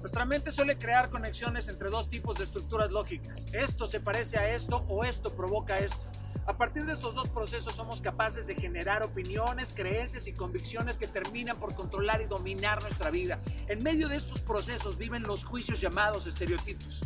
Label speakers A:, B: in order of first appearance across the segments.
A: Nuestra mente suele crear conexiones entre dos tipos de estructuras lógicas. Esto se parece a esto o esto provoca esto. A partir de estos dos procesos somos capaces de generar opiniones, creencias y convicciones que terminan por controlar y dominar nuestra vida. En medio de estos procesos viven los juicios llamados estereotipos.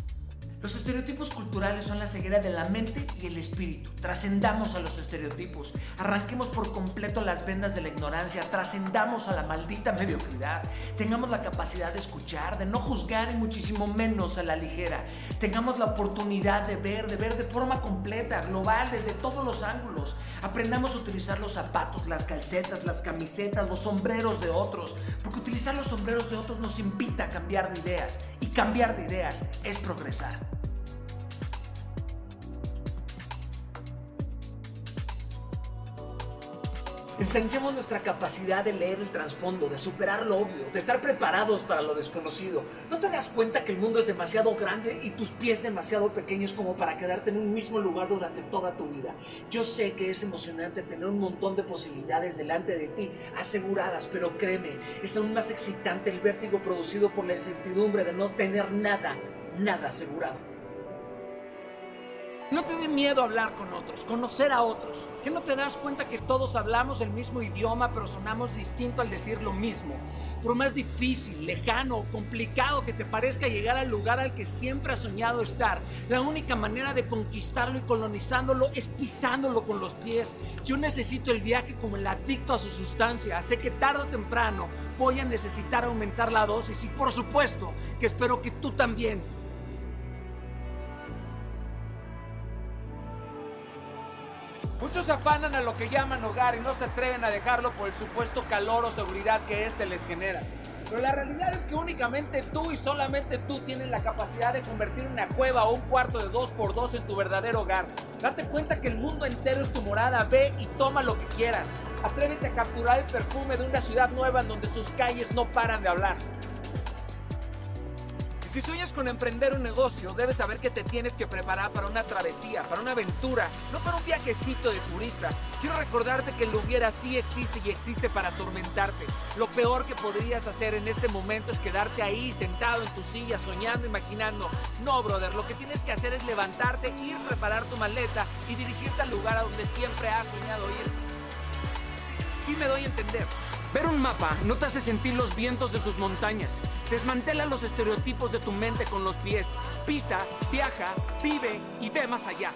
B: Los estereotipos culturales son la ceguera de la mente y el espíritu. Trascendamos a los estereotipos, arranquemos por completo las vendas de la ignorancia, trascendamos a la maldita mediocridad, tengamos la capacidad de escuchar, de no juzgar y muchísimo menos a la ligera. Tengamos la oportunidad de ver, de ver de forma completa, global, desde todos los ángulos. Aprendamos a utilizar los zapatos, las calcetas, las camisetas, los sombreros de otros, porque utilizar los sombreros de otros nos invita a cambiar de ideas y cambiar de ideas es progresar. Ensanchemos nuestra capacidad de leer el trasfondo, de superar lo obvio, de estar preparados para lo desconocido. ¿No te das cuenta que el mundo es demasiado grande y tus pies demasiado pequeños como para quedarte en un mismo lugar durante toda tu vida? Yo sé que es emocionante tener un montón de posibilidades delante de ti, aseguradas, pero créeme, es aún más excitante el vértigo producido por la incertidumbre de no tener nada, nada asegurado.
A: No te dé miedo hablar con otros, conocer a otros. ¿Que no te das cuenta que todos hablamos el mismo idioma pero sonamos distinto al decir lo mismo? Por más difícil, lejano o complicado que te parezca llegar al lugar al que siempre has soñado estar, la única manera de conquistarlo y colonizándolo es pisándolo con los pies. Yo necesito el viaje como el adicto a su sustancia. Sé que tarde o temprano voy a necesitar aumentar la dosis y por supuesto que espero que tú también Muchos afanan a lo que llaman hogar y no se atreven a dejarlo por el supuesto calor o seguridad que éste les genera. Pero la realidad es que únicamente tú y solamente tú tienes la capacidad de convertir una cueva o un cuarto de 2x2 en tu verdadero hogar. Date cuenta que el mundo entero es tu morada, ve y toma lo que quieras. Atrévete a capturar el perfume de una ciudad nueva en donde sus calles no paran de hablar. Si sueñas con emprender un negocio, debes saber que te tienes que preparar para una travesía, para una aventura, no para un viajecito de turista. Quiero recordarte que el hubiera sí existe y existe para atormentarte. Lo peor que podrías hacer en este momento es quedarte ahí sentado en tu silla soñando, imaginando. No, brother, lo que tienes que hacer es levantarte, ir, preparar tu maleta y dirigirte al lugar a donde siempre has soñado ir. Sí me doy a entender. Ver un mapa no te hace sentir los vientos de sus montañas. Desmantela los estereotipos de tu mente con los pies. Pisa, viaja, vive y ve más allá.